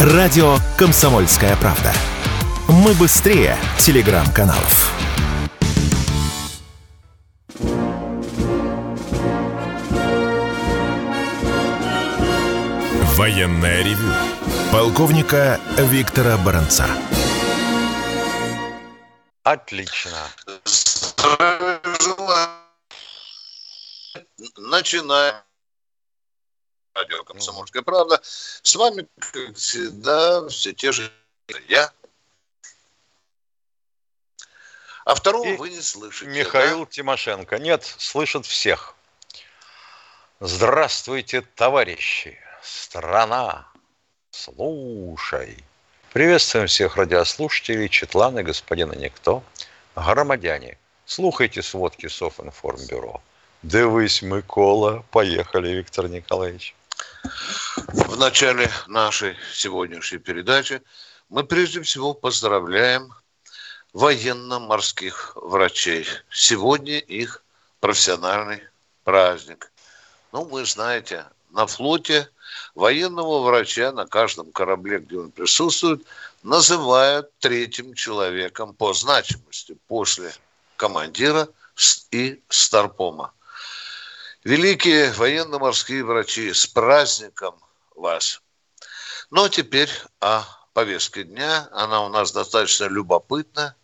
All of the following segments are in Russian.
Радио «Комсомольская правда». Мы быстрее телеграм-каналов. Военная ревю. Полковника Виктора Баранца. Отлично. Начинаем. Радио «Комсомольская правда». С вами, как всегда, все те же я. А второго И вы не слышите. Михаил да? Тимошенко. Нет, слышат всех. Здравствуйте, товарищи. Страна. Слушай. Приветствуем всех радиослушателей, Четланы, господина Никто, громадяне. Слухайте сводки Софинформбюро. Дивись, Микола. Поехали, Виктор Николаевич. В начале нашей сегодняшней передачи мы прежде всего поздравляем военно-морских врачей. Сегодня их профессиональный праздник. Ну, вы знаете, на флоте военного врача на каждом корабле, где он присутствует, называют третьим человеком по значимости после командира и старпома. Великие военно-морские врачи, с праздником вас! Ну, а теперь о повестке дня. Она у нас достаточно любопытна.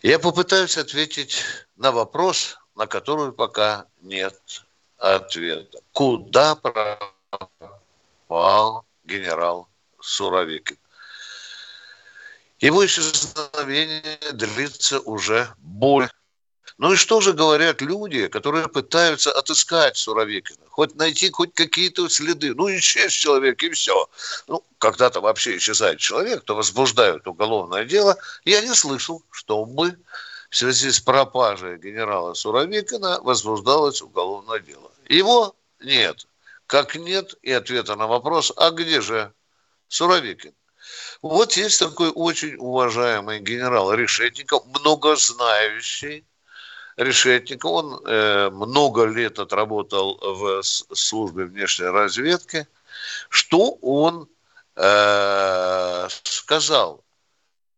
Я попытаюсь ответить на вопрос, на который пока нет ответа. Куда пропал генерал Суровикин? Его исчезновение длится уже более ну и что же говорят люди, которые пытаются отыскать Суровикина? Хоть найти хоть какие-то следы. Ну, исчез человек, и все. Ну, когда-то вообще исчезает человек, то возбуждают уголовное дело. Я не слышал, чтобы в связи с пропажей генерала Суровикина возбуждалось уголовное дело. Его нет. Как нет и ответа на вопрос, а где же Суровикин? Вот есть такой очень уважаемый генерал Решетников, многознающий, Решетников. Он э, много лет отработал в службе внешней разведки. Что он э, сказал?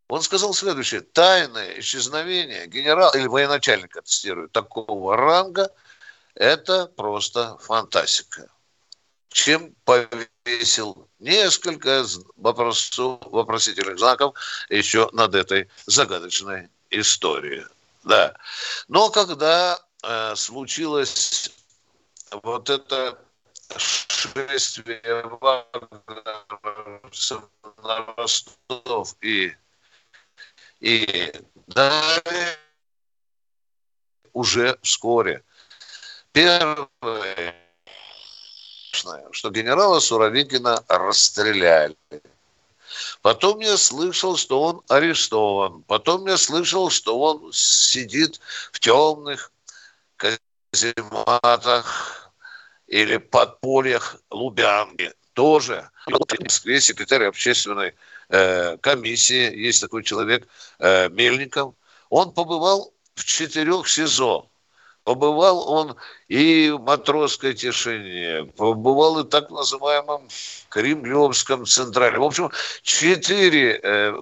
Он сказал следующее. Тайное исчезновение генерала или военачальника, цитирую, такого ранга, это просто фантастика. Чем повесил несколько вопросов, вопросительных знаков еще над этой загадочной историей. Да. Но когда э, случилось вот это шествие на Ростов и, и далее, уже вскоре. Первое, что генерала Суровикина расстреляли. Потом я слышал, что он арестован. Потом я слышал, что он сидит в темных казематах или подпольях Лубянки. Тоже в Москве секретарь общественной э, комиссии, есть такой человек, э, Мельников. Он побывал в четырех СИЗО. Побывал он и в матросской тишине, побывал и в так называемом Кремлевском централе. В общем, четыре э,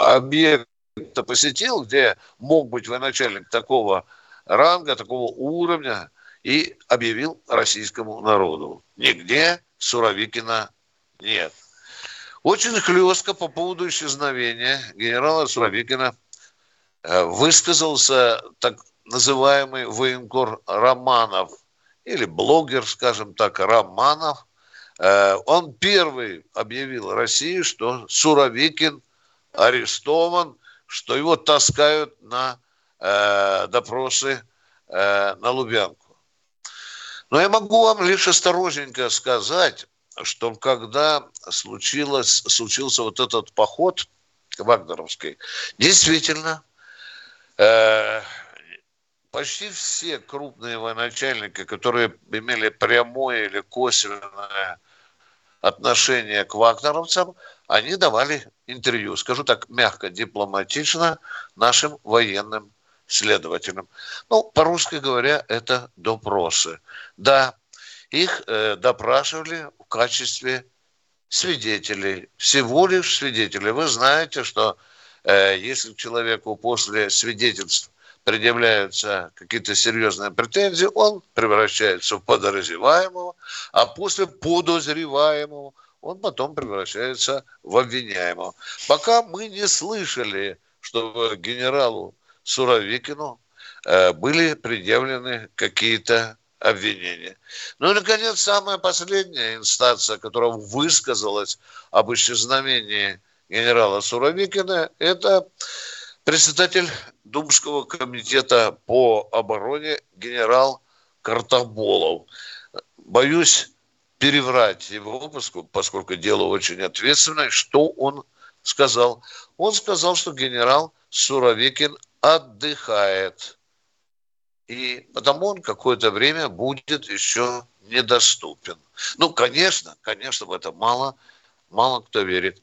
объекта посетил, где мог быть военачальник такого ранга, такого уровня, и объявил российскому народу. Нигде Суровикина нет. Очень хлестко по поводу исчезновения генерала Суровикина э, высказался так называемый военкор Романов, или блогер, скажем так, Романов, э, он первый объявил России, что Суровикин арестован, что его таскают на э, допросы э, на Лубянку. Но я могу вам лишь осторожненько сказать, что когда случилось, случился вот этот поход Вагнеровский, действительно, почти все крупные военачальники, которые имели прямое или косвенное отношение к вагнеровцам, они давали интервью, скажу так мягко, дипломатично, нашим военным следователям. Ну, по-русски говоря, это допросы. Да, их э, допрашивали в качестве свидетелей, всего лишь свидетелей. Вы знаете, что э, если человеку после свидетельств предъявляются какие-то серьезные претензии, он превращается в подозреваемого, а после подозреваемого он потом превращается в обвиняемого. Пока мы не слышали, что генералу Суровикину э, были предъявлены какие-то обвинения. Ну и, наконец, самая последняя инстанция, которая высказалась об исчезновении генерала Суровикина, это председатель Думского комитета по обороне генерал Картоболов. Боюсь переврать его, поскольку дело очень ответственное. Что он сказал? Он сказал, что генерал Суровикин отдыхает. И потому он какое-то время будет еще недоступен. Ну, конечно, конечно, в это мало, мало кто верит.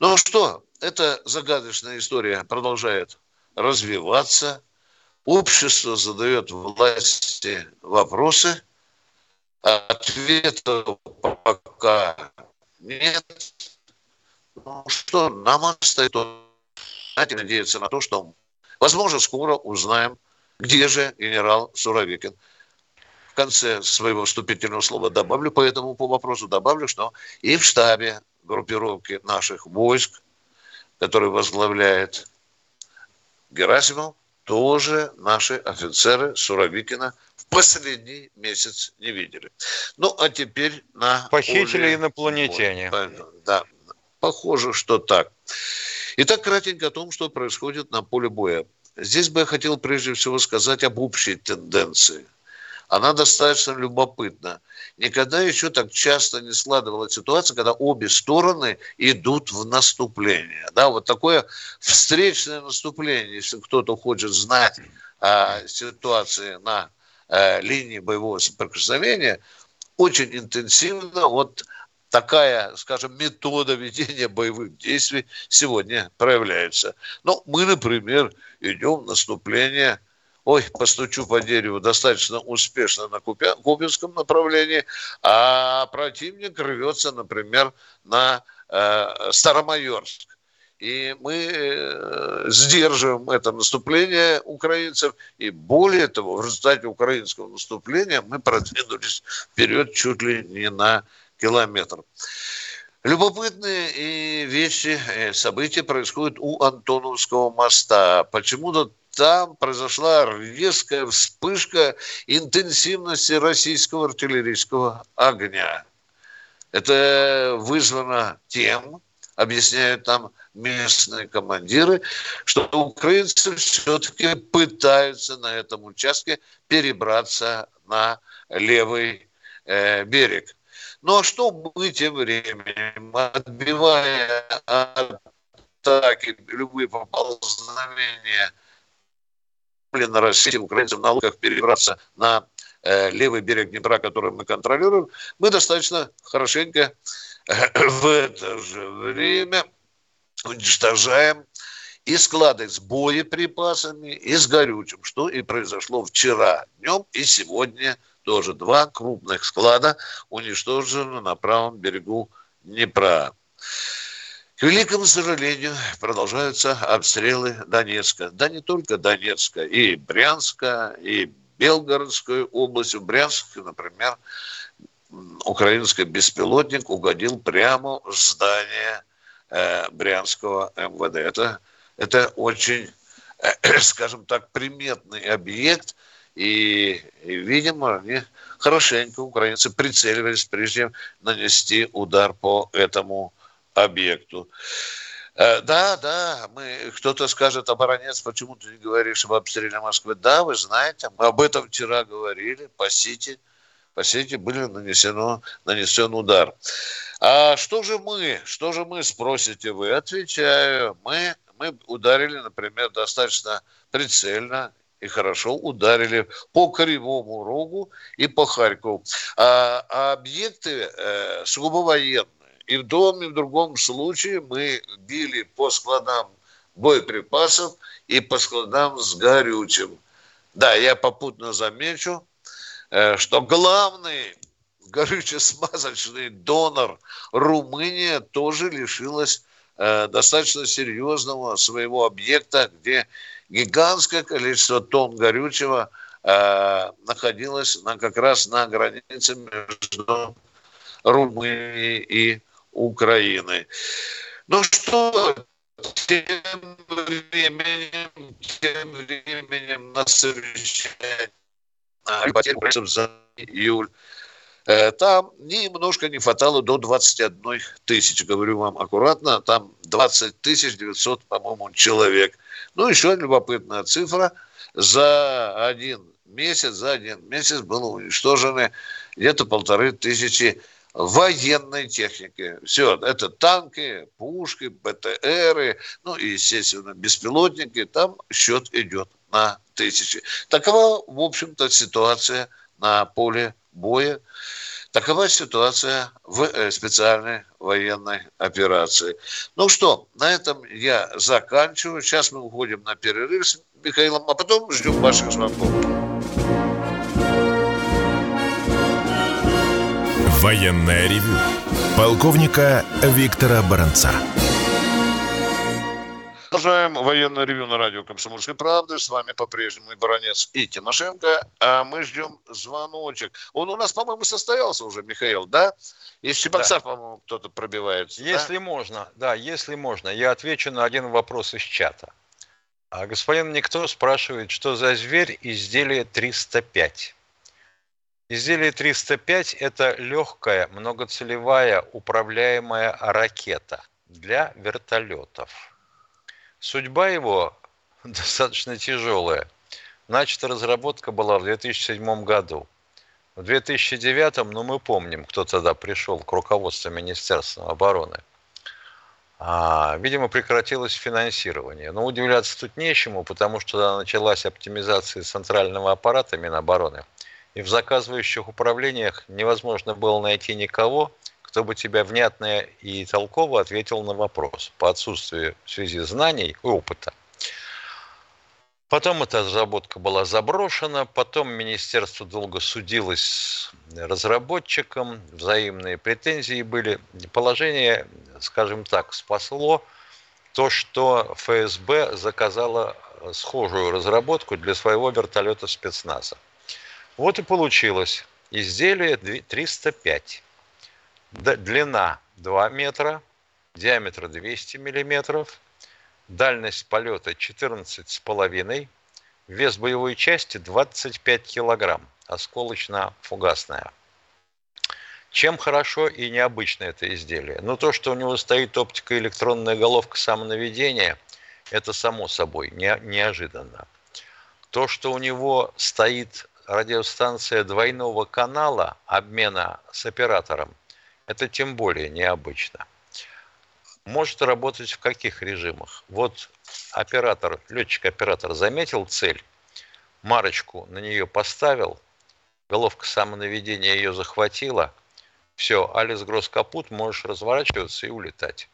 Ну что, эта загадочная история продолжает развиваться. Общество задает власти вопросы. Ответов пока нет. Ну что, нам остается надеяться на то, что, возможно, скоро узнаем где же генерал Суровикин? В конце своего вступительного слова добавлю по этому по вопросу, добавлю, что и в штабе группировки наших войск, который возглавляет Герасимов, тоже наши офицеры Суровикина в последний месяц не видели. Ну, а теперь на... Похитили поле... инопланетяне. Да, похоже, что так. Итак, кратенько о том, что происходит на поле боя. Здесь бы я хотел прежде всего сказать об общей тенденции. Она достаточно любопытна. Никогда еще так часто не складывалась ситуация, когда обе стороны идут в наступление. Да, вот такое встречное наступление, если кто-то хочет знать о ситуации на э, линии боевого соприкосновения, очень интенсивно вот такая, скажем, метода ведения боевых действий сегодня проявляется. Ну, мы, например, идем в наступление ой, постучу по дереву, достаточно успешно на Купинском направлении, а противник рвется, например, на э, Старомайорск. И мы э, сдерживаем это наступление украинцев. И более того, в результате украинского наступления мы продвинулись вперед чуть ли не на километр. Любопытные и вещи, э, события происходят у Антоновского моста. Почему-то там произошла резкая вспышка интенсивности российского артиллерийского огня. Это вызвано тем, объясняют там местные командиры, что украинцы все-таки пытаются на этом участке перебраться на левый э, берег. Ну а что мы тем временем, отбивая атаки, любые поползновения на России, украинцам на лодках перебраться на э, левый берег Днепра, который мы контролируем, мы достаточно хорошенько э, в это же время уничтожаем и склады с боеприпасами, и с горючим, что и произошло вчера днем и сегодня тоже два крупных склада уничтожены на правом берегу Днепра. Великому сожалению, продолжаются обстрелы Донецка. Да не только Донецка, и Брянска, и Белгородскую область. В Брянске, например, украинский беспилотник угодил прямо в здание э, Брянского МВД. Это, это очень, э, скажем так, приметный объект – и, и видимо, они хорошенько, украинцы, прицеливались, прежде чем нанести удар по этому объекту. Э, да, да, мы, кто-то скажет, оборонец, почему ты не говоришь об обстреле Москвы? Да, вы знаете, мы об этом вчера говорили, по Сити, по Сити были нанесено, нанесен удар. А что же мы, что же мы, спросите вы? Отвечаю, мы, мы ударили, например, достаточно прицельно и хорошо ударили по Кривому Рогу и по Харькову. А, а объекты э, сугубо военные. И в том, и в другом случае мы били по складам боеприпасов и по складам с горючим. Да, я попутно замечу, э, что главный, горюче-смазочный донор Румыния тоже лишилась э, достаточно серьезного своего объекта, где гигантское количество тонн горючего э, находилось на, как раз на границе между Румынией и Украиной. Ну что, тем временем, тем временем на совещании за июль э, там немножко не хватало до 21 тысячи, говорю вам аккуратно, там 20 тысяч 900, по-моему, человек. Ну, еще любопытная цифра, за один месяц, за один месяц было уничтожены где-то полторы тысячи военной техники. Все, это танки, пушки, БТРы, ну и, естественно, беспилотники. Там счет идет на тысячи. Такова, в общем-то, ситуация на поле боя. Такова ситуация в э, специальной военной операции. Ну что, на этом я заканчиваю. Сейчас мы уходим на перерыв с Михаилом, а потом ждем ваших звонков. Военная ревю. Полковника Виктора Баранца. Продолжаем военное ревю на радио «Комсомольской правды». С вами по-прежнему и Баранец, и Тимошенко. А мы ждем звоночек. Он у нас, по-моему, состоялся уже, Михаил, да? Из Чебоксар, да. по-моему, кто-то пробивается. Если да? можно, да, если можно. Я отвечу на один вопрос из чата. А господин Никто спрашивает, что за зверь изделие 305. Изделие 305 – это легкая многоцелевая управляемая ракета для вертолетов. Судьба его достаточно тяжелая. Начата разработка была в 2007 году. В 2009, ну мы помним, кто тогда пришел к руководству Министерства обороны. А, видимо, прекратилось финансирование. Но удивляться тут нечему, потому что началась оптимизация центрального аппарата Минобороны – и в заказывающих управлениях невозможно было найти никого, кто бы тебя внятно и толково ответил на вопрос по отсутствию в связи знаний и опыта. Потом эта разработка была заброшена, потом министерство долго судилось с разработчиком, взаимные претензии были. Положение, скажем так, спасло то, что ФСБ заказала схожую разработку для своего вертолета спецназа. Вот и получилось изделие 305. Длина 2 метра, диаметр 200 миллиметров, дальность полета 14,5, вес боевой части 25 килограмм, осколочно-фугасная. Чем хорошо и необычно это изделие? Ну, то, что у него стоит оптико-электронная головка самонаведения, это само собой не, неожиданно. То, что у него стоит радиостанция двойного канала обмена с оператором, это тем более необычно. Может работать в каких режимах? Вот оператор, летчик-оператор заметил цель, марочку на нее поставил, головка самонаведения ее захватила, все, Алис Гросс капут, можешь разворачиваться и улетать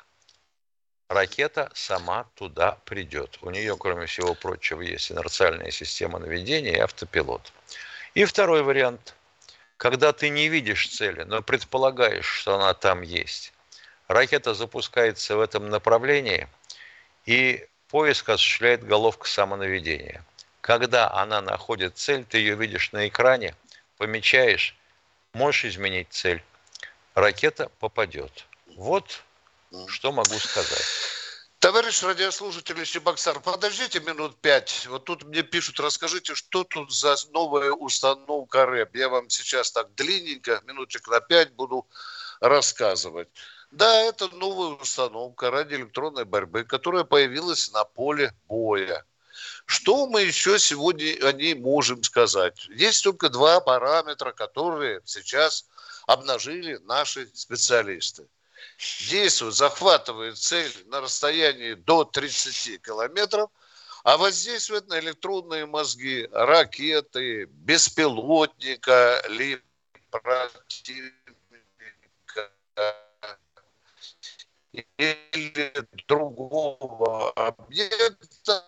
ракета сама туда придет. У нее, кроме всего прочего, есть инерциальная система наведения и автопилот. И второй вариант. Когда ты не видишь цели, но предполагаешь, что она там есть, ракета запускается в этом направлении, и поиск осуществляет головка самонаведения. Когда она находит цель, ты ее видишь на экране, помечаешь, можешь изменить цель. Ракета попадет. Вот что могу сказать? Товарищ радиослушатель Чебоксар, подождите минут пять. Вот тут мне пишут, расскажите, что тут за новая установка РЭП. Я вам сейчас так длинненько, минуточек на пять буду рассказывать. Да, это новая установка радиоэлектронной борьбы, которая появилась на поле боя. Что мы еще сегодня о ней можем сказать? Есть только два параметра, которые сейчас обнажили наши специалисты – действует, захватывает цель на расстоянии до 30 километров, а воздействует на электронные мозги ракеты, беспилотника, либо противника или другого объекта.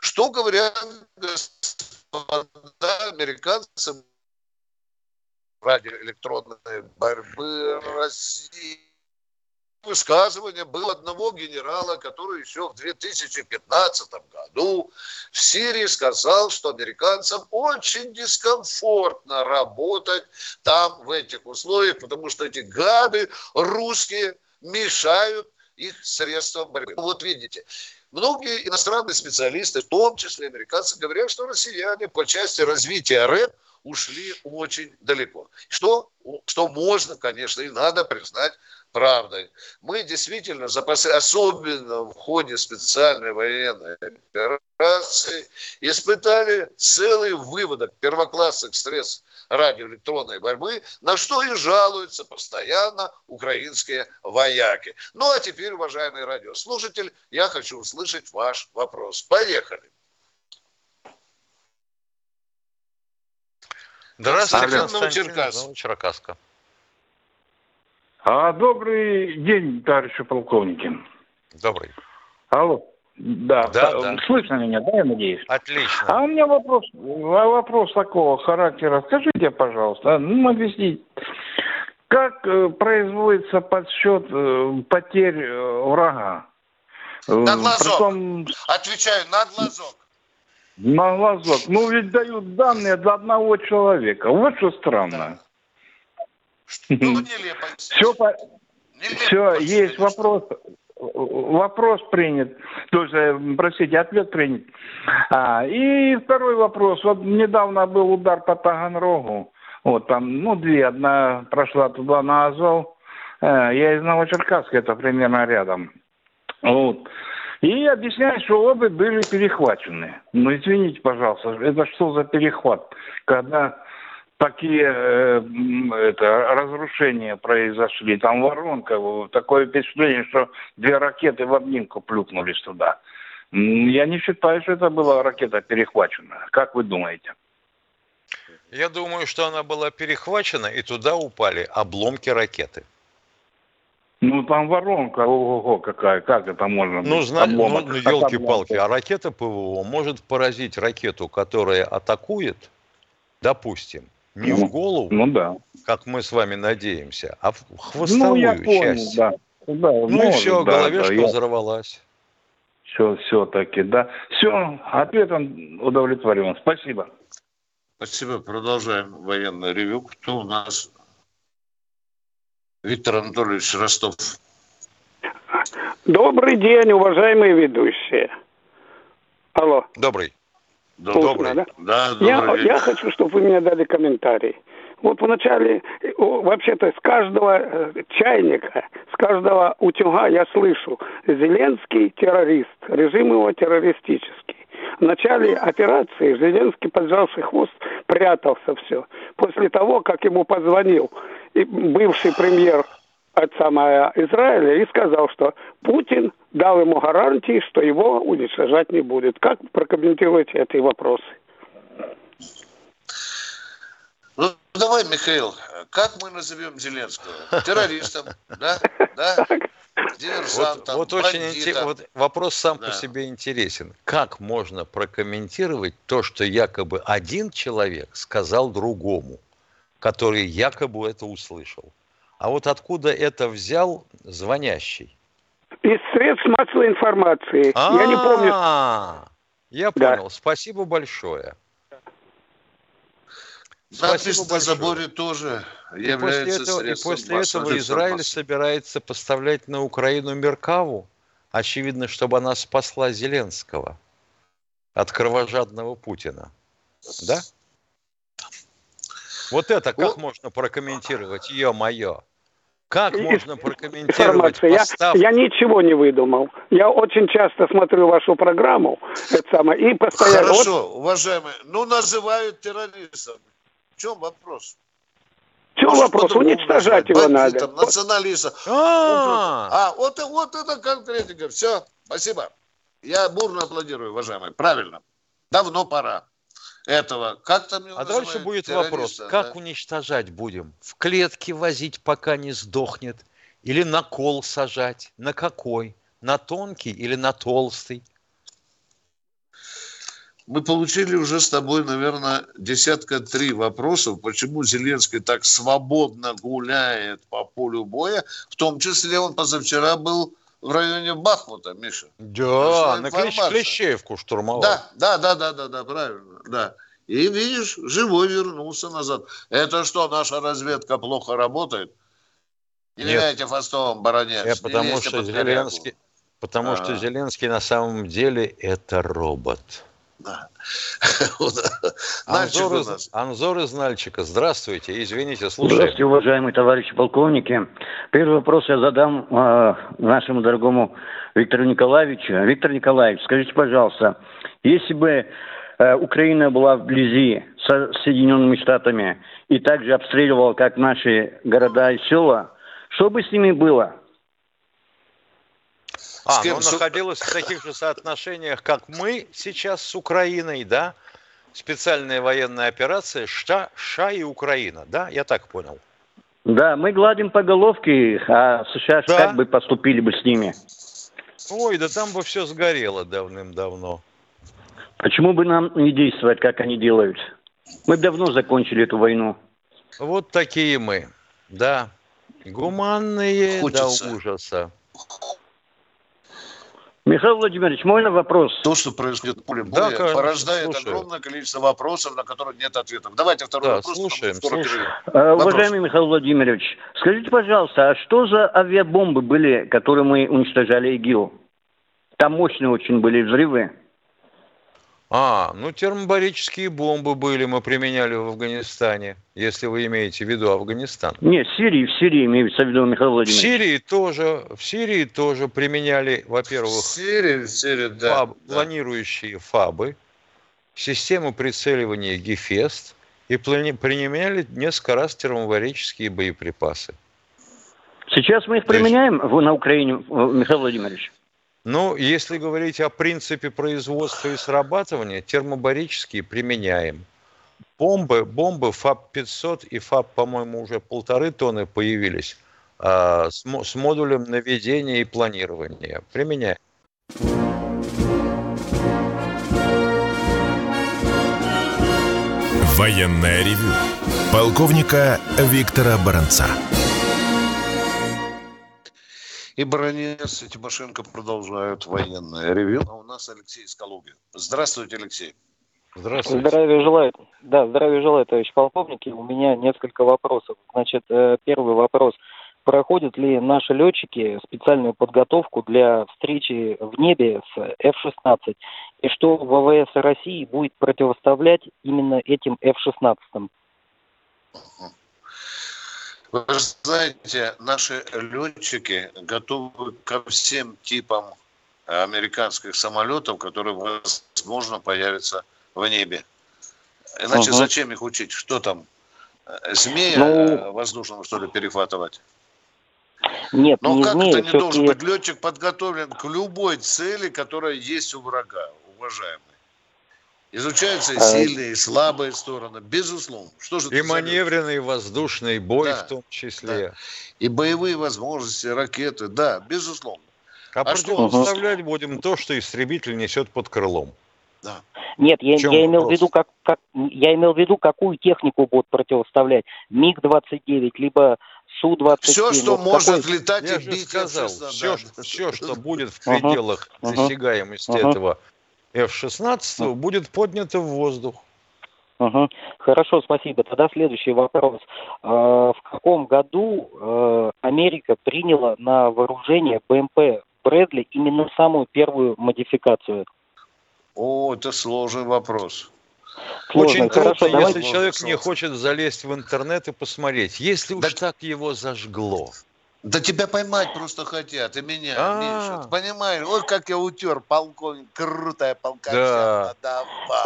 Что говорят господа американцам радиоэлектронной борьбы России высказывание было одного генерала, который еще в 2015 году в Сирии сказал, что американцам очень дискомфортно работать там, в этих условиях, потому что эти гады русские мешают их средствам борьбы. Вот видите, многие иностранные специалисты, в том числе американцы, говорят, что россияне по части развития РЭП ушли очень далеко. Что, что можно, конечно, и надо признать правдой. Мы действительно, запасы, особенно в ходе специальной военной операции, испытали целый выводок первоклассных средств радиоэлектронной борьбы, на что и жалуются постоянно украинские вояки. Ну а теперь, уважаемый радиослушатель, я хочу услышать ваш вопрос. Поехали. Здравствуйте, Константин Черкасска. А, добрый день, товарищи полковники. Добрый. Алло. Да, да, да. слышно меня, да, я надеюсь? Отлично. А у меня вопрос, вопрос такого характера. Скажите, пожалуйста, ну, объясните, как э, производится подсчет э, потерь э, врага? На глазок. Притом... Отвечаю, на глазок. На глазок. Ну, ведь дают данные для одного человека. Вот что странно. Ну, нелепо. Все, по... Все, есть вопрос. Вопрос принят. Тоже, простите, ответ принят. А, и второй вопрос. Вот недавно был удар по Таганрогу. Вот там, ну, две. Одна прошла туда на Азов. А, я из Новочеркасска, это примерно рядом. Вот. И объясняют, что обе были перехвачены. Ну, извините, пожалуйста, это что за перехват? Когда такие э, это, разрушения произошли. Там воронка, такое впечатление, что две ракеты в обнимку плюхнулись туда. Я не считаю, что это была ракета перехвачена. Как вы думаете? Я думаю, что она была перехвачена, и туда упали обломки ракеты. Ну, там воронка, ого-го, какая, как это можно? Ну, зна... ну, елки-палки, а ракета ПВО может поразить ракету, которая атакует, допустим, не ну, в голову, ну, да. как мы с вами надеемся, а в хвостовую ну, я понял, часть. Да. Да, ну может, и все, да, головешка да, взорвалась. Все, все-таки, да. Все, ответом удовлетворен. Спасибо. Спасибо. Продолжаем военное ревю. Кто у нас? Виктор Анатольевич Ростов. Добрый день, уважаемые ведущие. Алло. Добрый. Добрый. Да? Да, я, я хочу, чтобы вы мне дали комментарий. Вот вначале, вообще-то, с каждого э, чайника, с каждого утюга я слышу, Зеленский террорист, режим его террористический. В начале операции Зеленский, поджавший хвост, прятался все. После того, как ему позвонил бывший премьер от самого Израиля и сказал, что Путин дал ему гарантии, что его уничтожать не будет. Как прокомментируете эти вопросы? Ну, давай, Михаил, как мы назовем Зеленского? Террористом, да? Да? Диверсантом, вот, вот очень интерес, вот вопрос сам да. по себе интересен. Как можно прокомментировать то, что якобы один человек сказал другому, который якобы это услышал? А вот откуда это взял звонящий? Из средств массовой информации. А-а-а. Я не помню. Я понял. Да. Спасибо большое. Надпись на заборе тоже и является после этого, И после этого Израиль собирается поставлять на Украину Меркаву, очевидно, чтобы она спасла Зеленского от кровожадного Путина. Да? Вот это как можно прокомментировать, ё-моё? Как можно прокомментировать поставку? Я, я ничего не выдумал. Я очень часто смотрю вашу программу. Это самое, и постоянно... Хорошо, вот... уважаемые. Ну, называют террористом. В чем вопрос? В чем Может, вопрос? Уничтожать его надо. Националистом. А, а вот, вот это конкретика. Все, спасибо. Я бурно аплодирую, уважаемые. Правильно. Давно пора этого. Как там его А дальше будет вопрос, как да? уничтожать будем? В клетке возить, пока не сдохнет? Или на кол сажать? На какой? На тонкий или на толстый? Мы получили уже с тобой, наверное, десятка три вопросов, почему Зеленский так свободно гуляет по полю боя, в том числе он позавчера был в районе Бахмута, Миша. Да, на клещ, Клещеевку штурмовал. Да, да, да, да, да, да, правильно, да. И видишь, живой вернулся назад. Это что, наша разведка плохо работает? Не виляйте хвостом, баронец. Я потому что Зеленский, потому а. что Зеленский на самом деле это робот. Да. Анзор, из, Анзор из Нальчика. Здравствуйте. Извините, слушаю. Здравствуйте, уважаемые товарищи полковники. Первый вопрос я задам э, нашему дорогому Виктору Николаевичу. Виктор Николаевич, скажите, пожалуйста, если бы э, Украина была вблизи со Соединенными Штатами и также обстреливала, как наши города и села, что бы с ними было? А, ну находилась в таких же соотношениях, как мы сейчас с Украиной, да? Специальная военная операция США, США и Украина, да? Я так понял. Да, мы гладим по головке, а США да? как бы поступили бы с ними? Ой, да там бы все сгорело давным-давно. Почему бы нам не действовать, как они делают? Мы давно закончили эту войну. Вот такие мы, да. Гуманные Хочется. до ужаса. Михаил Владимирович, можно вопрос? То, что происходит в поле боя, да, порождает слушаю. огромное количество вопросов, на которые нет ответов. Давайте второй да, вопрос. Слушаем, слушаем. А, уважаемый Михаил Владимирович, скажите, пожалуйста, а что за авиабомбы были, которые мы уничтожали ИГИЛ? Там мощные очень были взрывы. А, ну термобарические бомбы были, мы применяли в Афганистане, если вы имеете в виду Афганистан. Нет, в Сирии, в Сирии имеется в виду Михаил Владимирович. В Сирии тоже, в Сирии тоже применяли, во-первых, в Сирии, в Сирии, да, фаб, да. планирующие ФАБы, систему прицеливания ГИФЕСТ и применяли несколько раз термобарические боеприпасы. Сейчас мы их применяем есть... на Украине, Михаил Владимирович? Ну, если говорить о принципе производства и срабатывания, термобарические применяем. Бомбы, бомбы ФАБ-500 и ФАБ, по-моему, уже полторы тонны появились а, с, с модулем наведения и планирования. Применяем. Военная ревю. Полковника Виктора Баранца. И Баранец и Тимошенко продолжают военное ревю. А у нас Алексей из Калуги. Здравствуйте, Алексей. Здравствуйте. Здравия желаю. Да, здравия желаю, товарищ полковники. У меня несколько вопросов. Значит, э, первый вопрос. Проходят ли наши летчики специальную подготовку для встречи в небе с F-16? И что ВВС России будет противоставлять именно этим F-16? Вы знаете, наши летчики готовы ко всем типам американских самолетов, которые, возможно, появятся в небе. Иначе угу. зачем их учить? Что там? Змея ну, воздушного, что ли, перехватывать? Нет, Но не как змея, это не должен быть летчик подготовлен к любой цели, которая есть у врага, уважаемый? Изучаются и а, сильные, и слабые стороны, безусловно. Что же и маневренный воздушный бой да, в том числе. Да. И боевые возможности, ракеты, да, безусловно. А, а противопоставлять что? будем то, что истребитель несет под крылом. Да. Нет, я, я имел в виду, как, как я имел в виду, какую технику будут противоставлять. МиГ-29, либо Су-27. Все, что вот может какой... летать я и бить. сказал, все, да. все, что будет в пределах uh-huh. досягаемости uh-huh. этого F-16 будет поднято в воздух. Угу. Хорошо, спасибо. Тогда следующий вопрос. А, в каком году а, Америка приняла на вооружение БМП Брэдли именно самую первую модификацию? О, это сложный вопрос. Сложный. Очень Хорошо, трудно, если человек не хочет залезть в интернет и посмотреть. Если уж так его зажгло. Да тебя поймать просто хотят, и меня, а. Миша. Понимаешь, вот как я утер, полковник, крутая полковник. Да.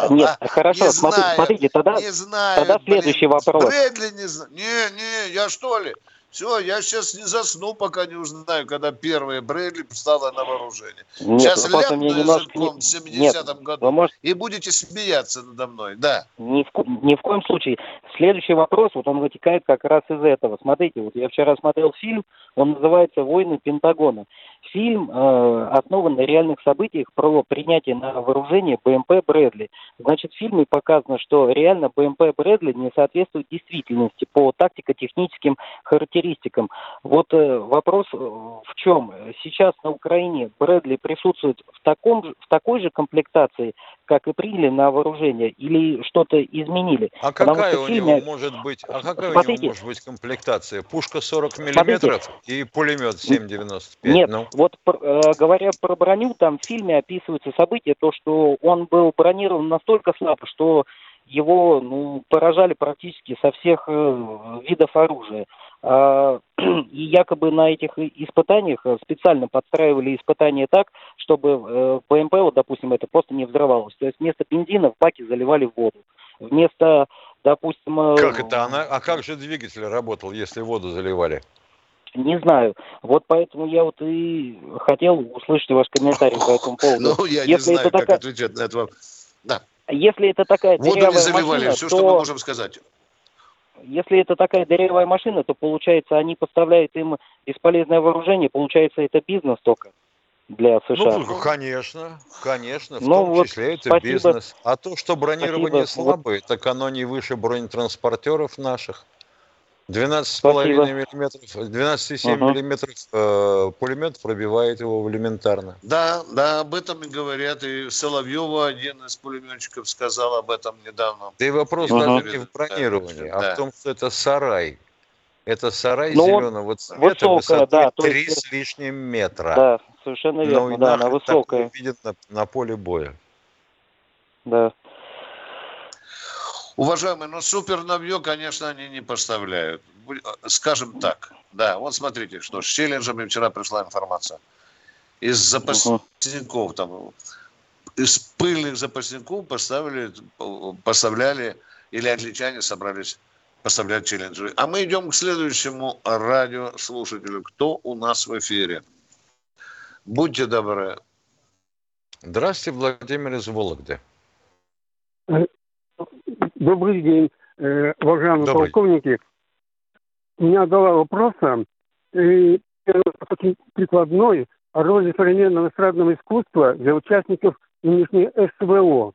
Нет, хорошо, смотрите, тогда, не знаю, тогда следующий вопрос. Брэдли не знаю. Не, не, я что ли? Все, я сейчас не засну, пока не узнаю, когда первые Брэдли стало на вооружение. Нет, сейчас ляпну языком в 70-м году, может... и будете смеяться надо мной, да. Ни в, ни в коем случае. Следующий вопрос, вот он вытекает как раз из этого. Смотрите, вот я вчера смотрел фильм, он называется «Войны Пентагона». Фильм э, основан на реальных событиях про принятие на вооружение БМП «Брэдли». Значит, в фильме показано, что реально БМП «Брэдли» не соответствует действительности по тактико-техническим характеристикам. Вот э, вопрос э, в чем? Сейчас на Украине «Брэдли» присутствует в, таком, в такой же комплектации, как и приняли на вооружение, или что-то изменили? А какая у фильме... него может быть, а какая Смотрите, у него может быть комплектация? Пушка 40 миллиметров и пулемет 7,95? Нет, ну. Вот э, говоря про броню, там в фильме описываются события, то, что он был бронирован настолько слабо, что его ну, поражали практически со всех э, видов оружия. А, и якобы на этих испытаниях э, специально подстраивали испытания так, чтобы э, ПМП, вот, допустим, это просто не взрывалось. То есть вместо бензина в баке заливали воду. Вместо, допустим... Э, как это? Она, а как же двигатель работал, если воду заливали? Не знаю. Вот поэтому я вот и хотел услышать ваш комментарий по этому поводу. Ну, я Если не знаю, это как такая... отвечать на это. Да. Если это такая Воду не заливали, машина, все, то... что мы можем сказать. Если это такая дырявая машина, то получается, они поставляют им бесполезное вооружение, получается, это бизнес только для США. Ну, конечно, конечно, в ну, том вот числе это спасибо. бизнес. А то, что бронирование спасибо. слабое, так оно не выше бронетранспортеров наших. 12,5 миллиметров, 12,7 угу. миллиметров э, пулемет пробивает его элементарно. Да, да, об этом и говорят. И Соловьева, один из пулеметчиков, сказал об этом недавно. Да и вопрос угу. даже не в бронировании, да. а в том, что это сарай. Это сарай ну, зеленого цвета высокая, высотой да, 3 есть... с лишним метра. Да, совершенно верно, Но да, она высокая. видит на, на поле боя. Да. Уважаемые, но супер навье, конечно, они не поставляют. Скажем так, да, вот смотрите, что с челленджами вчера пришла информация. Из запасников, там, из пыльных запасников поставили, поставляли, или англичане собрались поставлять челленджи. А мы идем к следующему радиослушателю. Кто у нас в эфире? Будьте добры. Здравствуйте, Владимир из Вологды. Добрый день, э, уважаемые Добрый. полковники. У меня два вопроса. И очень прикладной о роли современного эстрадного искусства для участников нынешней СВО.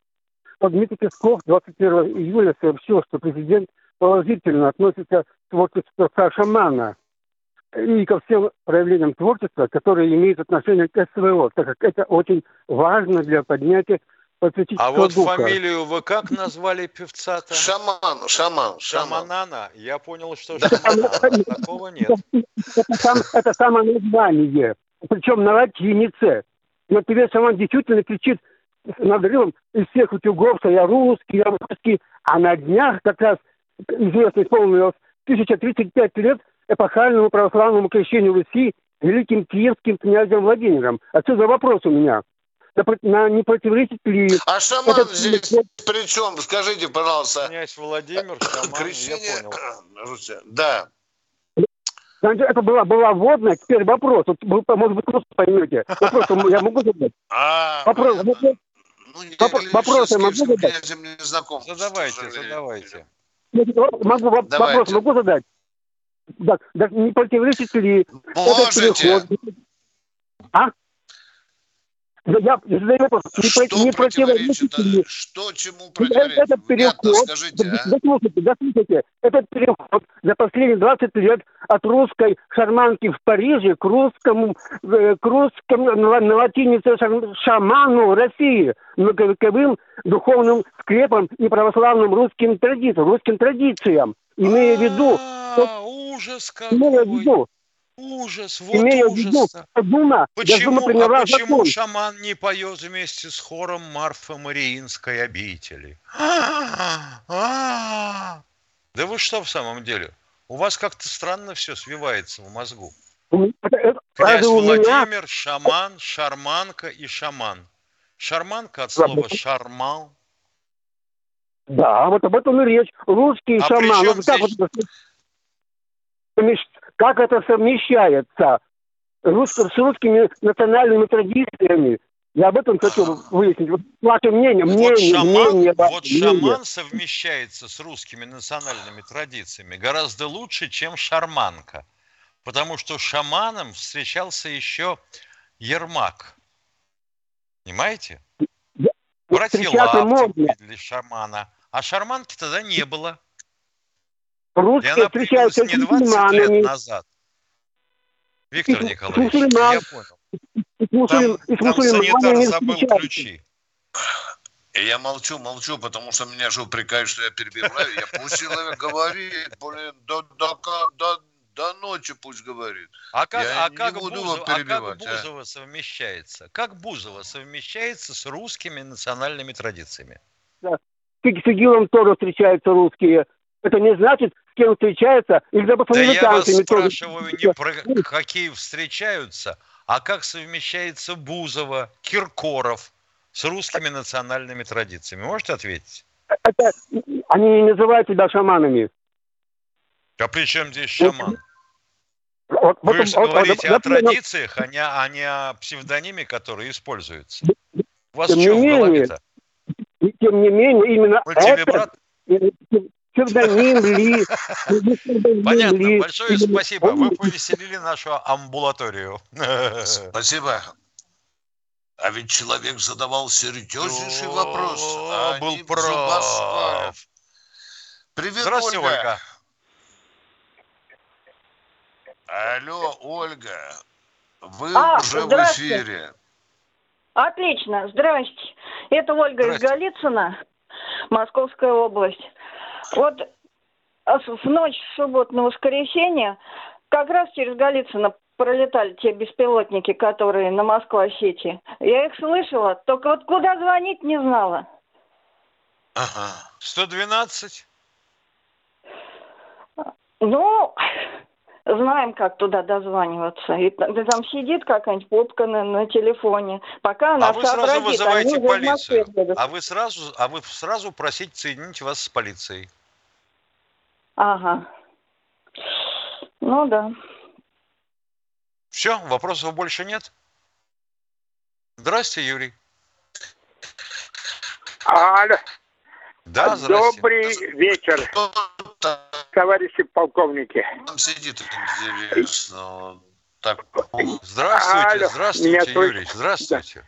Вот Дмитрий Песков 21 июля сообщил, что президент положительно относится к творчеству Саша Мана и ко всем проявлениям творчества, которые имеют отношение к СВО, так как это очень важно для поднятия а вот духа. фамилию вы как назвали певца-то? Шаман, шаман, Шаманана. Я понял, что шаманана. Такого нет. Это, сам, это самое название. Причем на латинице. Но тебе шаман действительно кричит надрывом из всех утюгов, что я русский, я русский. А на днях как раз известно исполнилось 1035 лет эпохальному православному крещению Руси великим киевским князем Владимиром. Отсюда вопрос у меня – на, не противоречит ли... А шаман этот... здесь при чем? Скажите, пожалуйста. Князь Владимир, шаман, Крещение... я понял. Да. Это была, была вводная, теперь вопрос. Вот, может быть, просто поймете. Вопрос я могу задать? А, вопрос, вопрос, ну, вопрос, вопрос я могу задать? Не знаком, задавайте, задавайте. Могу, вопрос могу задать? Да, да не противоречит ли Можете. этот переход? А? Но я задаю вопрос, не, не противоречит ли... Что чему противоречит? Этот переход, скажите, а? дослушайте, дослушайте, этот переход за последние 20 лет от русской шарманки в Париже к русскому, э, к русскому на, на латинице шаману России, многовековым духовным скрепам и православным русским традициям, русским традициям, имея в виду... А, ужас какой! Имея в виду, Ужас, вот Имея ужас. Дума, почему, Дума а почему закон. шаман не поет вместе с хором Марфа Мариинской обители? Да вы что в самом деле? У вас как-то странно все свивается в мозгу. Князь Владимир, шаман, шарманка и шаман. Шарманка от слова шарман. Да, вот об этом и речь. Русский а шаман. Здесь... вот как это совмещается с русскими национальными традициями, Я об этом хочу выяснить. Вот ваше мнение, мнение, вот шаман, мнение. Вот шаман совмещается с русскими национальными традициями гораздо лучше, чем шарманка. Потому что шаманом встречался еще Ермак. Понимаете? Братья Лавки для шамана. А шарманки тогда не было. Русские и она встречаются не 20 лет назад. Виктор и, Николаевич, я понял. Там, там санитар забыл ключи. Я молчу, молчу, потому что меня же упрекают, что я перебиваю. Я пусть человек говорит, блин, до, до, до, до ночи пусть говорит. А как, я а как, буду Бузов, а как Бузова а? совмещается? Как Бузова совмещается с русскими национальными традициями? Да. С Игилом тоже встречаются русские. Это не значит, с кем встречаются, или за да я вас спрашиваю не про какие встречаются, а как совмещается Бузова, Киркоров с русскими национальными традициями? Можете ответить? Это, они не называют себя шаманами. А при чем здесь шаман? Вот, Вы вот, же вот, говорите вот, о традициях, а не, а не о псевдониме, который используется. У вас тем что в голове-то? Тем не менее, именно ну, это... Псевдоним ли? Понятно. Большое спасибо. Вы повеселили нашу амбулаторию. Спасибо. А ведь человек задавал серьезнейший вопрос. А был прав. Привет, Здравствуйте, Ольга. Ольга. Алло, Ольга. Вы а, уже в эфире. Отлично. Здрасте. Это Ольга из Голицына, Московская область. Вот в ночь с субботу на воскресенье как раз через Голицыно пролетали те беспилотники, которые на Москва-Сити. Я их слышала, только вот куда звонить не знала. Ага. 112? Ну, знаем, как туда дозваниваться. И там сидит какая-нибудь попка на, на телефоне. Пока она а вы сразу вызываете полицию. А вы сразу, а вы сразу просите соединить вас с полицией. Ага. Ну да. Все, вопросов больше нет? Здрасте, Юрий. Алло. Да, здрасте. Добрый вечер, товарищи полковники. Там сидит интересно. Так. Здравствуйте, Алло. здравствуйте, Юрий, здравствуйте.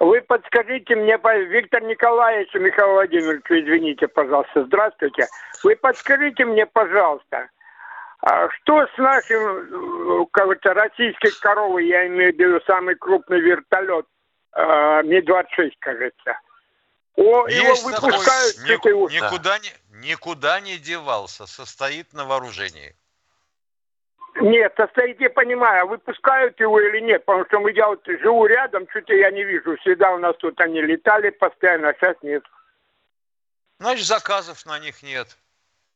Вы подскажите мне, Виктор Николаевич, Михаил Владимирович, извините, пожалуйста, здравствуйте. Вы подскажите мне, пожалуйста, а что с нашим, кажется, российской коровой, я имею в виду самый крупный вертолет, а, Ми-26, кажется. О, Есть его выпускают такой, никуда, не, никуда не девался, состоит на вооружении. Нет, состоит, я понимаю, а выпускают его или нет, потому что я вот живу рядом, что-то я не вижу. Всегда у нас тут они летали постоянно, а сейчас нет. Значит, заказов на них нет.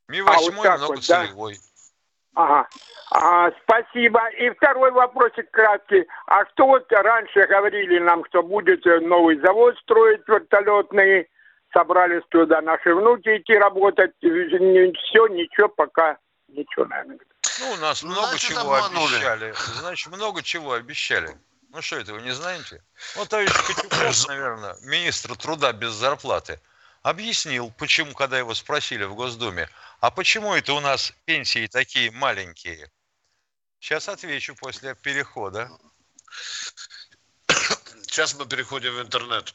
Ми-8 а, вот много вот, целевой. Да? Ага. А, спасибо. И второй вопросик краткий. А что вот раньше говорили нам, что будет новый завод строить вертолетный, собрались туда наши внуки идти работать, все, ничего пока, ничего, наверное. Ну, у нас много Значит, чего обманули. обещали. Значит, много чего обещали. Ну что это, вы не знаете? Вот товарищ Котюков, наверное, министр труда без зарплаты, объяснил, почему, когда его спросили в Госдуме, а почему это у нас пенсии такие маленькие? Сейчас отвечу после перехода. Сейчас мы переходим в интернет.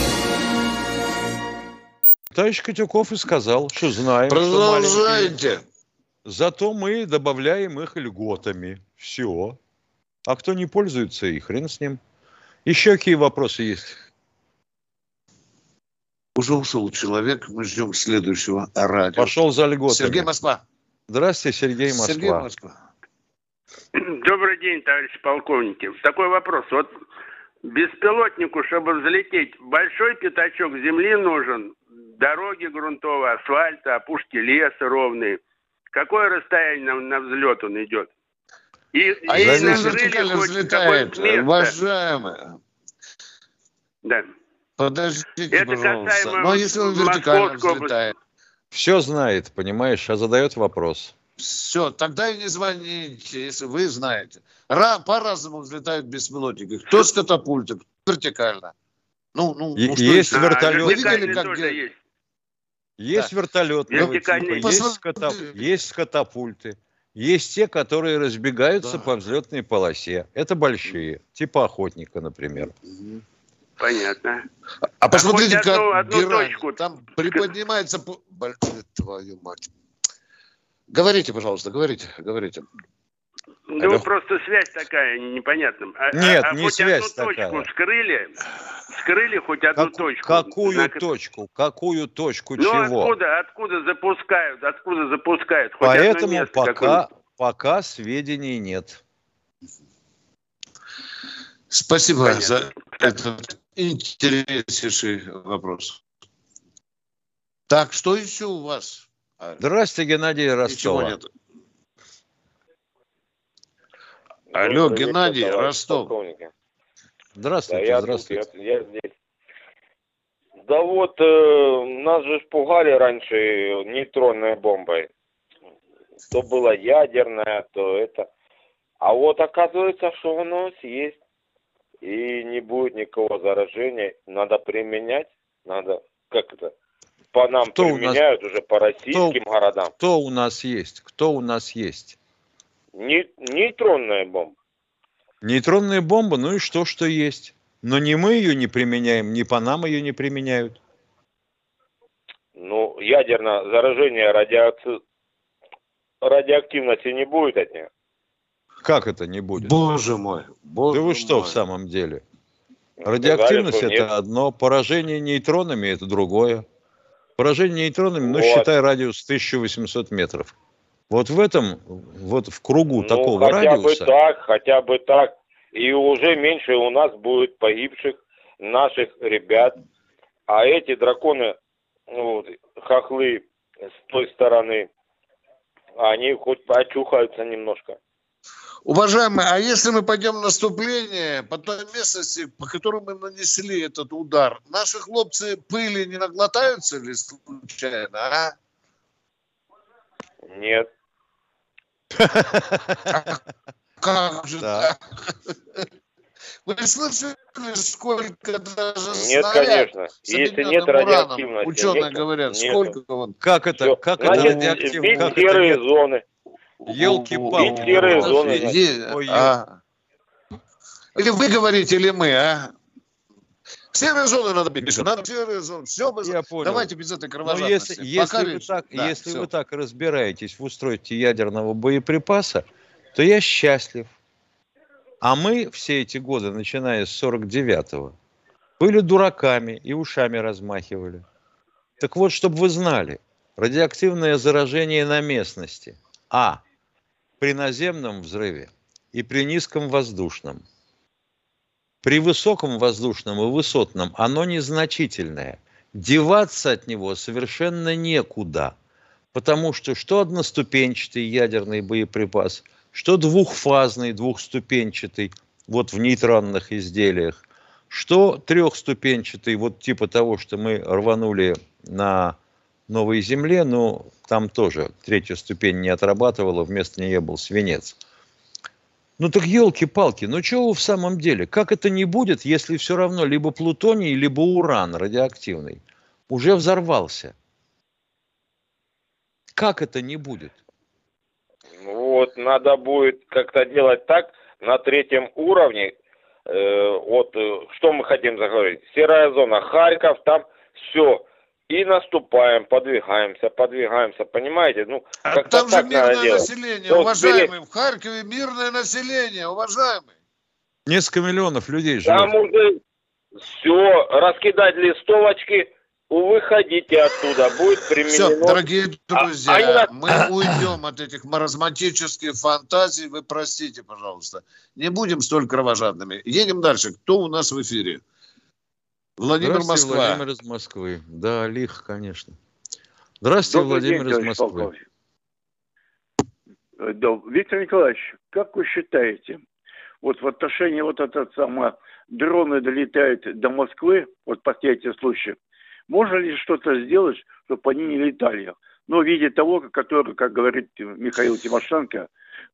Товарищ Котюков и сказал, что знаем, Продолжайте. Что Зато мы добавляем их льготами. Все. А кто не пользуется, и хрен с ним. Еще какие вопросы есть? Уже ушел человек, мы ждем следующего радио. Пошел за льготами. Сергей Москва. Здравствуйте, Сергей Москва. Сергей Москва. Добрый день, товарищ полковники. Такой вопрос. Вот беспилотнику, чтобы взлететь, большой пятачок земли нужен, дороги грунтовые, асфальта, опушки леса ровные. Какое расстояние на, на взлет он идет? И, а и если вертикально взлетает, уважаемые, да. Подождите, Это пожалуйста. А если он вертикально взлетает? Все знает, понимаешь, а задает вопрос. Все, тогда и не звоните, если вы знаете. Ра, по-разному взлетают беспилотники. Кто с катапульты, кто вертикально. Ну, ну, ну есть вертолет. Вы видели, как... Есть, есть да. вертолетные типа, есть, катап... есть катапульты. Есть те, которые разбегаются да. по взлетной полосе. Это большие, типа охотника, например. Понятно. А, а посмотрите, как одну, одну точку. там приподнимается... Твою мать. Говорите, пожалуйста, говорите, говорите. Ну, Алло. просто связь такая непонятная. А, Нет, а, не хоть связь одну такая. точку скрыли, скрыли хоть одну как, точку. Какую на... точку? Какую точку ну, чего? откуда, откуда запускают, откуда запускают? Хоть Поэтому пока, пока сведений нет. Спасибо Понятно. за этот интереснейший вопрос. Так, что еще у вас? Здравствуйте, Геннадий Ростова. Нет. Алло, Геннадий, Ростов. Полковники. Здравствуйте, да, я здравствуйте. Тут, я, я здесь. Да вот, э, нас же пугали раньше нейтронной бомбой. То было ядерное, то это. А вот оказывается, что у нас есть. И не будет никакого заражения. Надо применять. Надо, как это, по нам кто применяют нас, уже по российским кто, городам. Кто у нас есть? Кто у нас есть? Не, нейтронная бомба. Нейтронная бомба, ну и что, что есть. Но не мы ее не применяем, ни по нам ее не применяют. Ну, ядерное заражение радиаци... радиоактивности не будет от нее. Как это не будет? Боже мой. Боже да вы что мой. в самом деле? Радиоактивность Сказали, это нет. одно, поражение нейтронами это другое. Поражение нейтронами, ну, вот. ну, считай радиус 1800 метров. Вот в этом, вот в кругу ну, такого хотя радиуса... бы так, хотя бы так. И уже меньше у нас будет погибших наших ребят. А эти драконы, ну, хохлы с той стороны, они хоть очухаются немножко. Уважаемые, а если мы пойдем в наступление по той местности, по которой мы нанесли этот удар, наши хлопцы пыли не наглотаются ли случайно, а? Нет. Как же так? Вы слышали, сколько даже Нет, конечно. Если нет радиоактивности. Ученые нет, говорят, нет. сколько он... Как это? Все. Как Значит, это радиоактивно? Как серые это зоны. Елки-палки. серые зоны. А. Или вы говорите, или мы, а? Серые зоны надо бить. Надо серые зоны. Все, мы... Я понял. Давайте без этой кровожадности. Но если, если, вы так, да, если вы так разбираетесь в устройстве ядерного боеприпаса, то я счастлив. А мы все эти годы, начиная с 49-го, были дураками и ушами размахивали. Так вот, чтобы вы знали, радиоактивное заражение на местности. А. При наземном взрыве и при низком воздушном. При высоком воздушном и высотном оно незначительное. Деваться от него совершенно некуда. Потому что что одноступенчатый ядерный боеприпас, что двухфазный, двухступенчатый, вот в нейтронных изделиях, что трехступенчатый, вот типа того, что мы рванули на Новой Земле, но там тоже третья ступень не отрабатывала, вместо нее был свинец. Ну так елки-палки, ну чего в самом деле? Как это не будет, если все равно либо плутоний, либо уран радиоактивный уже взорвался? Как это не будет? Вот, надо будет как-то делать так на третьем уровне. Э, вот, э, что мы хотим заговорить? Серая зона, Харьков, там все и наступаем, подвигаемся, подвигаемся, понимаете? Ну, а там же мирное население, делать. уважаемый, в Харькове мирное население, уважаемый. Несколько миллионов людей живет. Там уже все, раскидать листовочки, выходите оттуда, будет применено... Все, дорогие а, друзья, а, мы уйдем от этих маразматических фантазий. Вы простите, пожалуйста. Не будем столь кровожадными. Едем дальше. Кто у нас в эфире? Владимир Москва. Владимир из Москвы. Да, лих, конечно. Здравствуйте, Добрый Владимир день, из Москвы. Да, Виктор Николаевич, как вы считаете, вот в отношении вот этот самый дроны долетают до Москвы, вот последний случай, можно ли что-то сделать, чтобы они не летали? Но в виде того, который, как говорит Михаил Тимошенко,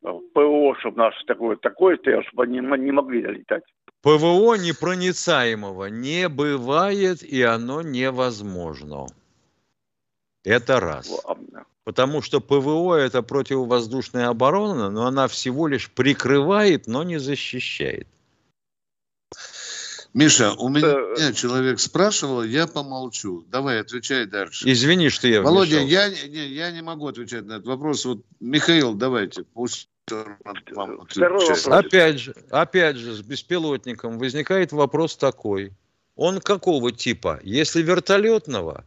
э, ПВО, чтобы наше такое, такое стояло, чтобы они не могли долетать. ПВО непроницаемого не бывает, и оно невозможно. Это раз. Потому что ПВО это противовоздушная оборона, но она всего лишь прикрывает, но не защищает. Миша, у меня человек спрашивал, я помолчу. Давай, отвечай дальше. Извини, что я Володя, я, не, я не могу отвечать на этот вопрос. Вот, Михаил, давайте, пусть Опять же, опять же, с беспилотником возникает вопрос такой. Он какого типа? Если вертолетного,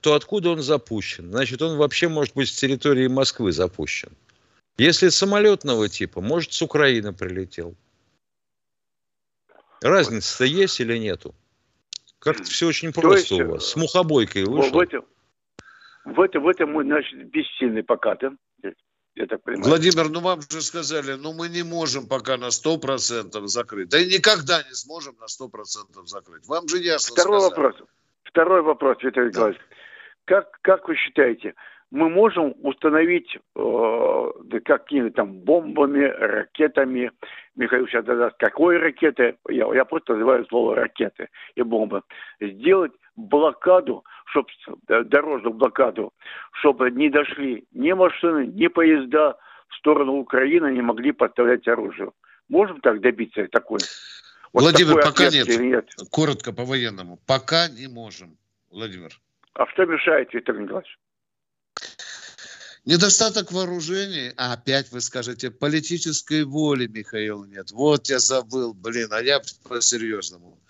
то откуда он запущен? Значит, он вообще может быть с территории Москвы запущен. Если самолетного типа, может, с Украины прилетел. Разница-то есть или нету? Как-то все очень просто есть, у вас. С мухобойкой вышел. В этом, в этом, в этом мы, значит, бессильный пока, да? Я так понимаю. Владимир, ну вам же сказали, ну мы не можем пока на 100% закрыть. Да и никогда не сможем на 100% закрыть. Вам же ясно Второй сказали. вопрос. Второй вопрос, Виталий Николаевич. Да. Как, как вы считаете, мы можем установить э, какими там бомбами, ракетами, Михаил сейчас даст, какой ракеты, я, я просто называю слово ракеты и бомбы, сделать блокаду, чтобы дорожную блокаду, чтобы не дошли ни машины, ни поезда в сторону Украины, не могли поставлять оружие. Можем так добиться такой? Вот Владимир, пока нет. нет. Коротко по военному. Пока не можем. Владимир. А что мешает, Виктор Николаевич? Недостаток вооружений, а опять вы скажете, политической воли, Михаил, нет. Вот я забыл, блин, а я по-серьезному.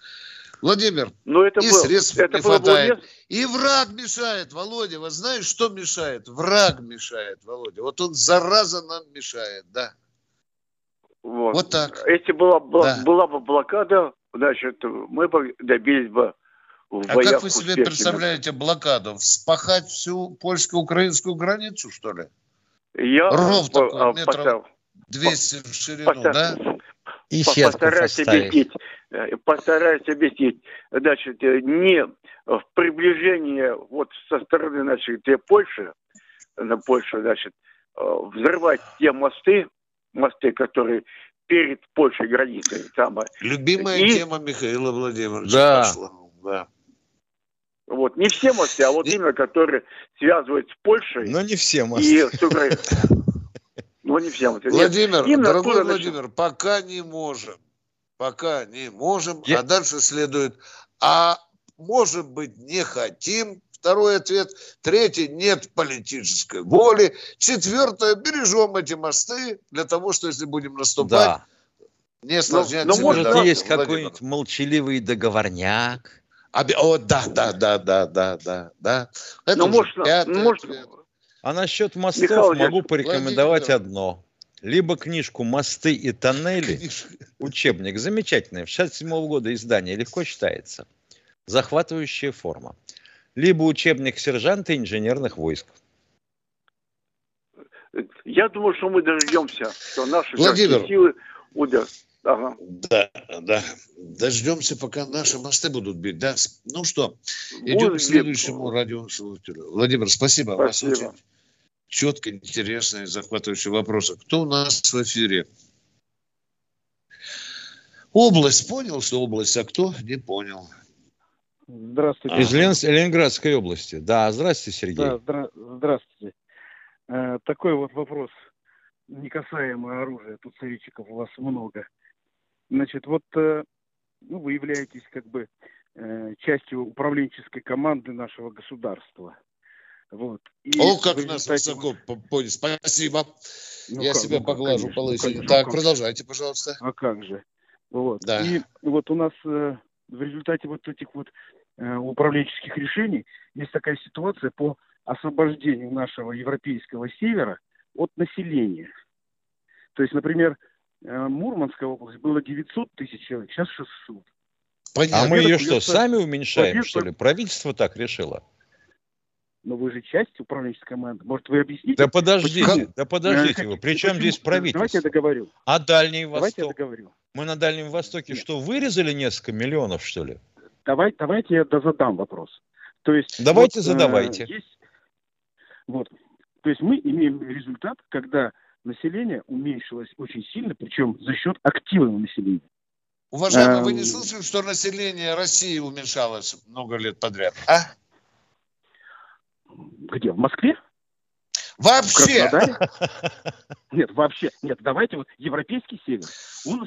Владимир, Но это и был, средств это не хватает. И враг мешает, Володя. Вот знаешь, что мешает? Враг мешает, Володя. Вот он, зараза, нам мешает, да. Вот, вот так. Если была, была, да. была бы блокада, значит, мы бы добились бы в а как вы себе представляете блокаду? Вспахать всю польско-украинскую границу, что ли? Я Ров по, такой, а, метров 200 в ширину, по, да? И постараюсь объяснить, э, постараюсь объяснить. Значит, э, не в приближении вот со стороны, значит, Польши, на Польшу, значит, э, взрывать те мосты, мосты, которые перед Польшей границей. Там, Любимая и... тема Михаила Владимировича да. пошла. Да. Вот, не все мосты, а вот именно, которые связывают с Польшей. Но не все мосты. И с Украиной. Ну, не все мосты. Владимир, дорогой Владимир, начнем. пока не можем. Пока не можем, Я... а дальше следует. А может быть, не хотим. Второй ответ. Третий, нет политической воли. Четвертое, бережем эти мосты для того, что если будем наступать, да. не осложнять но, но может, есть какой-нибудь молчаливый договорняк а, о, да, да, да, да, да, да, да. Это ну, может, может... А насчет мостов Михаил могу порекомендовать Владимир. одно. Либо книжку «Мосты и тоннели», учебник, замечательный, 67 -го года издание, легко читается. Захватывающая форма. Либо учебник сержанта инженерных войск. Я думаю, что мы дождемся, что наши Владимир, силы ударят. Ага. Да, да. Дождемся, пока наши мосты будут бить. Да. Ну что, идем к следующему радиослушателю. Владимир, спасибо. спасибо. Вас очень четко, интересные, захватывающие вопросы. Кто у нас в эфире? Область. Понял, что область, а кто? Не понял. Здравствуйте. Из Лен... Ленинградской области. Да, здравствуйте, Сергей. Да, здра... здравствуйте. Э, такой вот вопрос, не касаемо оружия. Тут советчиков у вас много. Значит, вот э, ну, вы являетесь как бы э, частью управленческой команды нашего государства. Вот. И О, как нас высоко поняли. Спасибо. Ну, Я как, себя ну, поглажу по лысине. Ну, так, как? продолжайте, пожалуйста. А как же? Вот. Да. И вот у нас э, в результате вот этих вот э, управленческих решений, есть такая ситуация по освобождению нашего европейского севера от населения. То есть, например, э, Мурманская область было 900 тысяч человек, сейчас 600. Понятно. А мы ее что, сами уменьшаем, что ли? Правительство так решило? Но вы же часть управленческой команды. Может, вы объясните? Да подождите, почему? да подождите вы. При чем здесь правительство? Давайте я договорю. А Дальний Восток? Давайте я договорю. Мы на Дальнем Востоке Нет. что, вырезали несколько миллионов, что ли? Давай, давайте я задам вопрос. То есть, давайте вот, задавайте. Э, есть, вот, то есть мы имеем результат, когда население уменьшилось очень сильно, причем за счет активного населения. Уважаемый, вы не эм. слышали, что население России уменьшалось много лет подряд? А? Где? В Москве? Вообще! Нет, вообще. Нет, давайте вот европейский север.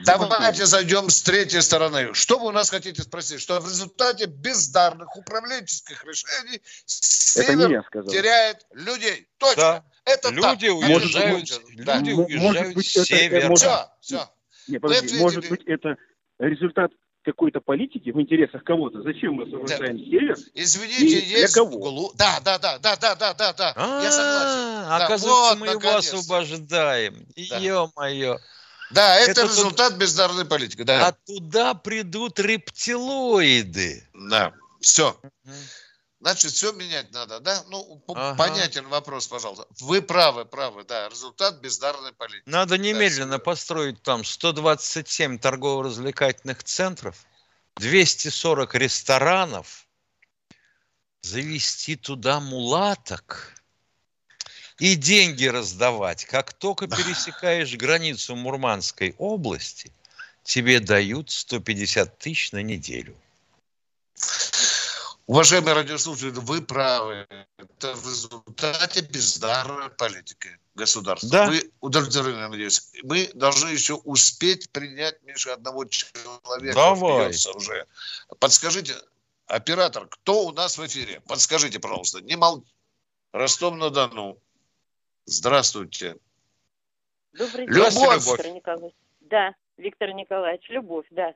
давайте зайдем с третьей стороны. Что вы у нас хотите спросить? Что в результате бездарных управленческих решений север теряет людей. Точно. Да. Это люди так. уезжают, люди уезжают в север. Все, все. Нет, подожди, может быть, это результат какой-то политики в интересах кого-то. Зачем мы освобождаем да. север? Извините, и есть... Для кого? Да, да, да, да, да, да, да, да. А, Я согласен. Оказывается, мы его освобождаем. Ё-моё. Да, это, результат бездарной политики. Да. А туда придут рептилоиды. Да, все. Значит, все менять надо, да? Ну, ага. понятен вопрос, пожалуйста. Вы правы, правы, да. Результат бездарной политики. Надо немедленно да, построить там 127 торгово-развлекательных центров, 240 ресторанов, завести туда мулаток и деньги раздавать. Как только пересекаешь границу Мурманской области, тебе дают 150 тысяч на неделю. Уважаемые радиослушатели, вы правы. Это в результате бездарной политики государства. Да. Вы удовлетворены, надеюсь. Мы должны еще успеть принять, Миша, одного человека. Давай. Уже. Подскажите, оператор, кто у нас в эфире? Подскажите, пожалуйста. Не мол... Ростов-на-Дону. Здравствуйте. Добрый день, Любовь. Виктор Николаевич. Да, Виктор Николаевич, любовь, да.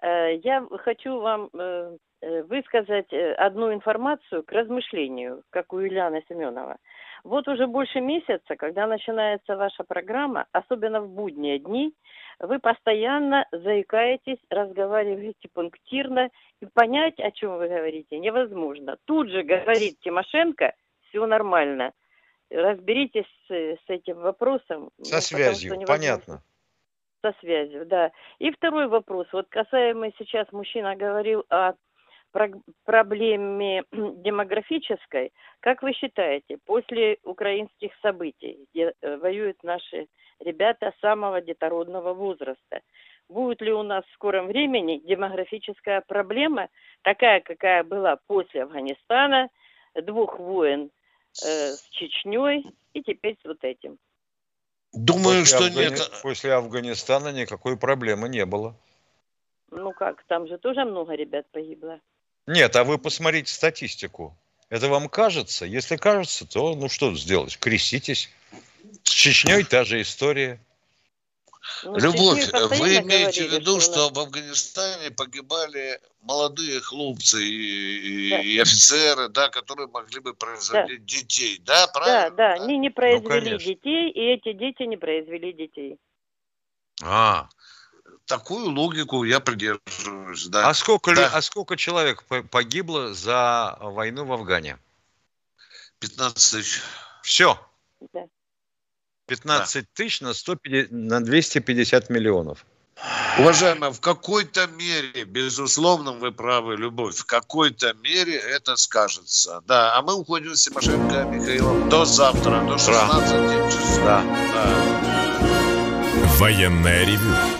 Э, я хочу вам э, высказать э, одну информацию к размышлению, как у Юлиана Семенова. Вот уже больше месяца, когда начинается ваша программа, особенно в будние дни, вы постоянно заикаетесь, разговариваете пунктирно, и понять, о чем вы говорите, невозможно. Тут же говорит Тимошенко, все нормально. Разберитесь с, с этим вопросом. Со связью, потому, понятно. Со связью, да. И второй вопрос. Вот касаемо сейчас мужчина говорил о проблеме демографической, как вы считаете, после украинских событий, где э, воюют наши ребята самого детородного возраста, будет ли у нас в скором времени демографическая проблема, такая, какая была после Афганистана, двух войн э, с Чечней и теперь с вот этим? Думаю, после что Афгани... нет. После Афганистана никакой проблемы не было. Ну как, там же тоже много ребят погибло. Нет, а вы посмотрите статистику. Это вам кажется? Если кажется, то ну что сделать? Креститесь. С Чечней та же история. Ну, Любовь, вы имеете в виду, что, что в Афганистане погибали молодые хлопцы и, да. и офицеры, да, которые могли бы производить да. детей, да, правильно? Да, да, они не произвели ну, детей, и эти дети не произвели детей. А, такую логику я придерживаюсь. Да. А, сколько, да. а сколько человек погибло за войну в Афгане? 15 тысяч. Все. Да. 15 да. тысяч на, 150, на 250 миллионов. Уважаемая, в какой-то мере, безусловно, вы правы, Любовь, в какой-то мере это скажется. Да, а мы уходим с Тимошенко Михаилом до завтра, до 16 часов. Да. да. Военная ревю